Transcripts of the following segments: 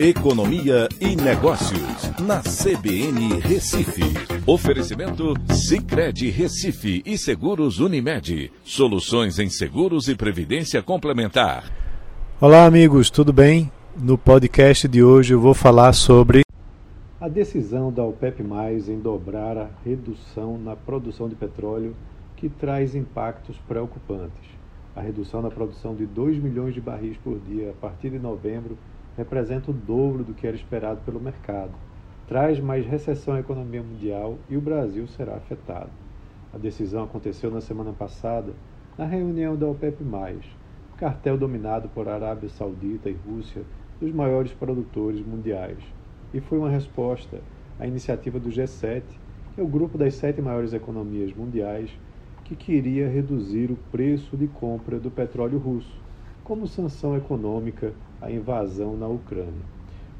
Economia e Negócios, na CBN Recife. Oferecimento Cicred Recife e Seguros Unimed. Soluções em seguros e previdência complementar. Olá, amigos, tudo bem? No podcast de hoje eu vou falar sobre a decisão da OPEP+, em dobrar a redução na produção de petróleo que traz impactos preocupantes. A redução na produção de 2 milhões de barris por dia a partir de novembro representa o dobro do que era esperado pelo mercado. Traz mais recessão à economia mundial e o Brasil será afetado. A decisão aconteceu na semana passada, na reunião da OPEP+, cartel dominado por Arábia Saudita e Rússia, dos maiores produtores mundiais, e foi uma resposta à iniciativa do G7, que é o grupo das sete maiores economias mundiais, que queria reduzir o preço de compra do petróleo russo, como sanção econômica à invasão na Ucrânia.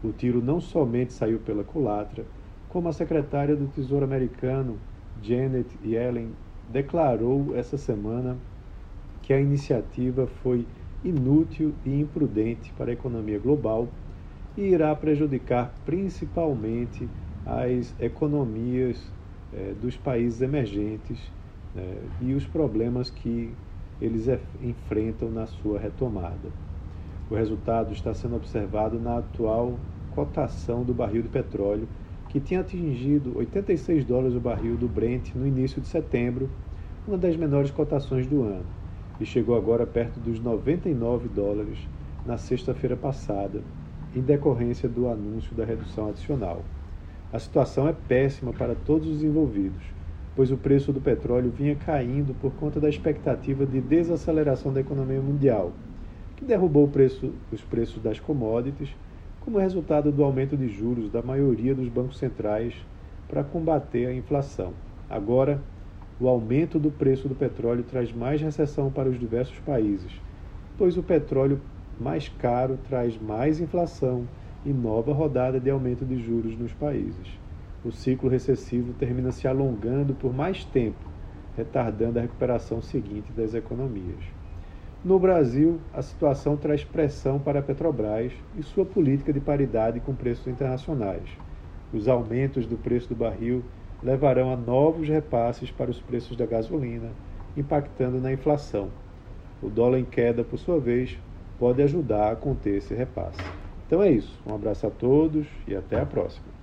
O tiro não somente saiu pela culatra, como a secretária do Tesouro americano, Janet Yellen, declarou essa semana que a iniciativa foi inútil e imprudente para a economia global e irá prejudicar principalmente as economias eh, dos países emergentes né, e os problemas que eles enfrentam na sua retomada. O resultado está sendo observado na atual cotação do barril de petróleo, que tinha atingido 86 dólares o barril do Brent no início de setembro, uma das menores cotações do ano, e chegou agora perto dos 99 dólares na sexta-feira passada, em decorrência do anúncio da redução adicional. A situação é péssima para todos os envolvidos pois o preço do petróleo vinha caindo por conta da expectativa de desaceleração da economia mundial, que derrubou preço, os preços das commodities como resultado do aumento de juros da maioria dos bancos centrais para combater a inflação. Agora, o aumento do preço do petróleo traz mais recessão para os diversos países, pois o petróleo mais caro traz mais inflação e nova rodada de aumento de juros nos países o ciclo recessivo termina se alongando por mais tempo, retardando a recuperação seguinte das economias. No Brasil, a situação traz pressão para a Petrobras e sua política de paridade com preços internacionais. Os aumentos do preço do barril levarão a novos repasses para os preços da gasolina, impactando na inflação. O dólar em queda, por sua vez, pode ajudar a conter esse repasse. Então é isso. Um abraço a todos e até a próxima.